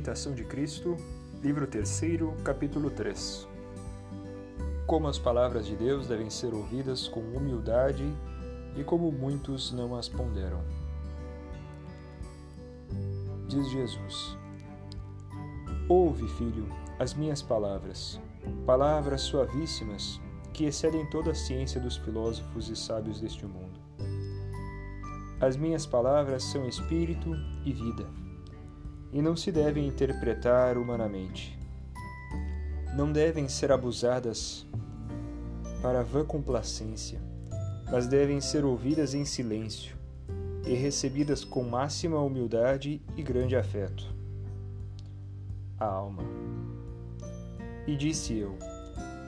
Imitação de Cristo, livro 3, capítulo 3. Como as palavras de Deus devem ser ouvidas com humildade e como muitos não as ponderam. Diz Jesus: Ouve, filho, as minhas palavras, palavras suavíssimas que excedem toda a ciência dos filósofos e sábios deste mundo. As minhas palavras são espírito e vida e não se devem interpretar humanamente. Não devem ser abusadas para vã complacência, mas devem ser ouvidas em silêncio e recebidas com máxima humildade e grande afeto. A alma. E disse eu: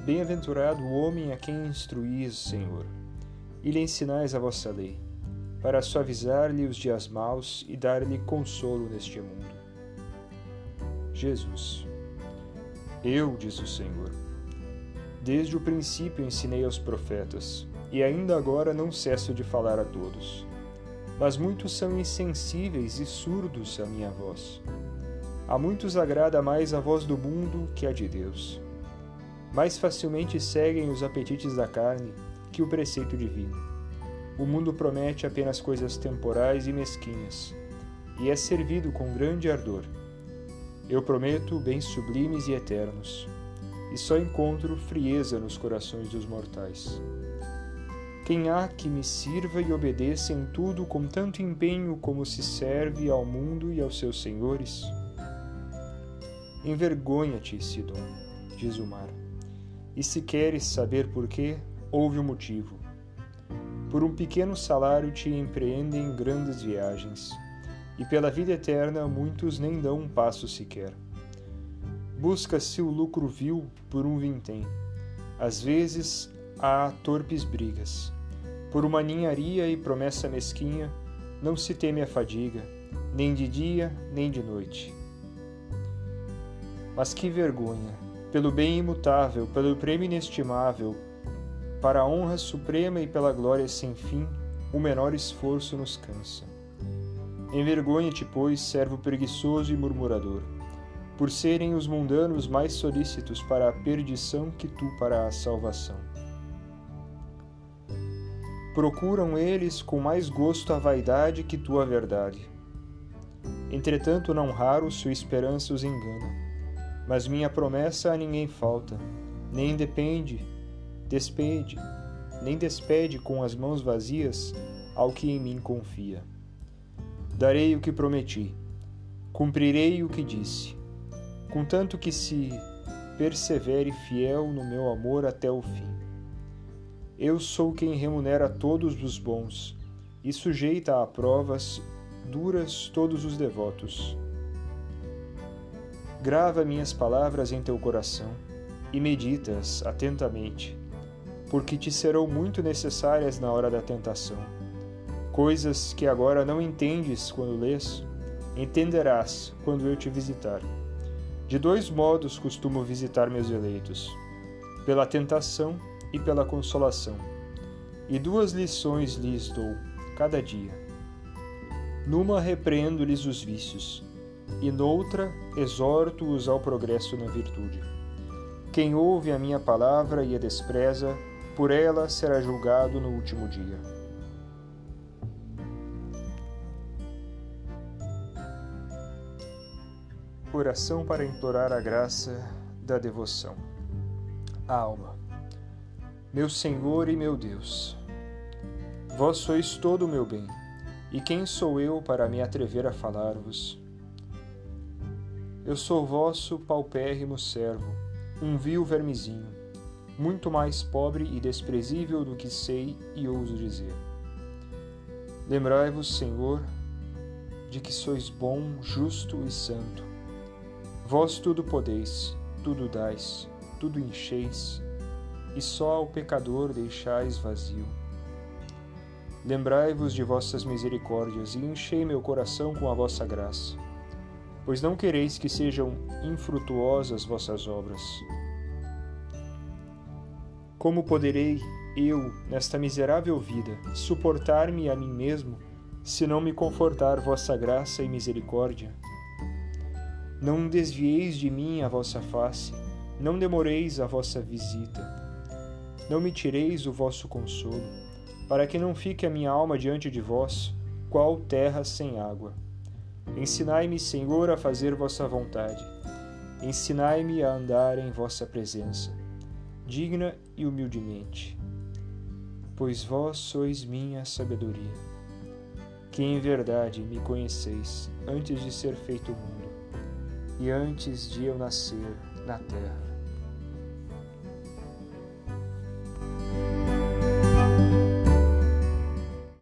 Bem-aventurado o homem a quem instruís, Senhor, e lhe ensinais a vossa lei, para suavizar-lhe os dias maus e dar-lhe consolo neste mundo. Jesus. Eu, diz o Senhor, desde o princípio ensinei aos profetas, e ainda agora não cesso de falar a todos. Mas muitos são insensíveis e surdos à minha voz. A muitos agrada mais a voz do mundo que a de Deus. Mais facilmente seguem os apetites da carne que o preceito divino. O mundo promete apenas coisas temporais e mesquinhas, e é servido com grande ardor eu prometo bens sublimes e eternos, e só encontro frieza nos corações dos mortais. Quem há que me sirva e obedeça em tudo com tanto empenho como se serve ao mundo e aos seus senhores? Envergonha-te, Sidon, diz o mar. E se queres saber por quê, ouve o motivo. Por um pequeno salário te empreendem grandes viagens e pela vida eterna muitos nem dão um passo sequer. Busca-se o lucro vil por um vintém. Às vezes há torpes brigas. Por uma ninharia e promessa mesquinha, não se teme a fadiga, nem de dia, nem de noite. Mas que vergonha! Pelo bem imutável, pelo prêmio inestimável, para a honra suprema e pela glória sem fim, o menor esforço nos cansa. Envergonha-te, pois, servo preguiçoso e murmurador, por serem os mundanos mais solícitos para a perdição que tu para a salvação. Procuram eles com mais gosto a vaidade que tu a verdade. Entretanto, não raro sua esperança os engana. Mas minha promessa a ninguém falta, nem depende, despede, nem despede com as mãos vazias ao que em mim confia. Darei o que prometi, cumprirei o que disse, contanto que se persevere fiel no meu amor até o fim. Eu sou quem remunera todos os bons e sujeita a provas duras todos os devotos. Grava minhas palavras em teu coração e meditas atentamente, porque te serão muito necessárias na hora da tentação Coisas que agora não entendes quando lês, entenderás quando eu te visitar. De dois modos costumo visitar meus eleitos: pela tentação e pela consolação. E duas lições lhes dou cada dia. Numa repreendo-lhes os vícios, e noutra exorto-os ao progresso na virtude. Quem ouve a minha palavra e a despreza, por ela será julgado no último dia. Oração para implorar a graça da devoção. alma. Meu Senhor e meu Deus, vós sois todo o meu bem, e quem sou eu para me atrever a falar-vos? Eu sou vosso paupérrimo servo, um vil vermezinho, muito mais pobre e desprezível do que sei e ouso dizer. Lembrai-vos, Senhor, de que sois bom, justo e santo Vós tudo podeis, tudo dais, tudo encheis, e só ao pecador deixais vazio. Lembrai-vos de vossas misericórdias e enchei meu coração com a vossa graça, pois não quereis que sejam infrutuosas vossas obras. Como poderei eu, nesta miserável vida, suportar-me a mim mesmo, se não me confortar vossa graça e misericórdia? Não desvieis de mim a vossa face, não demoreis a vossa visita. Não me tireis o vosso consolo, para que não fique a minha alma diante de vós, qual terra sem água. Ensinai-me, Senhor, a fazer vossa vontade. Ensinai-me a andar em vossa presença, digna e humildemente. Pois vós sois minha sabedoria, que em verdade me conheceis antes de ser feito o mundo e antes de eu nascer na terra.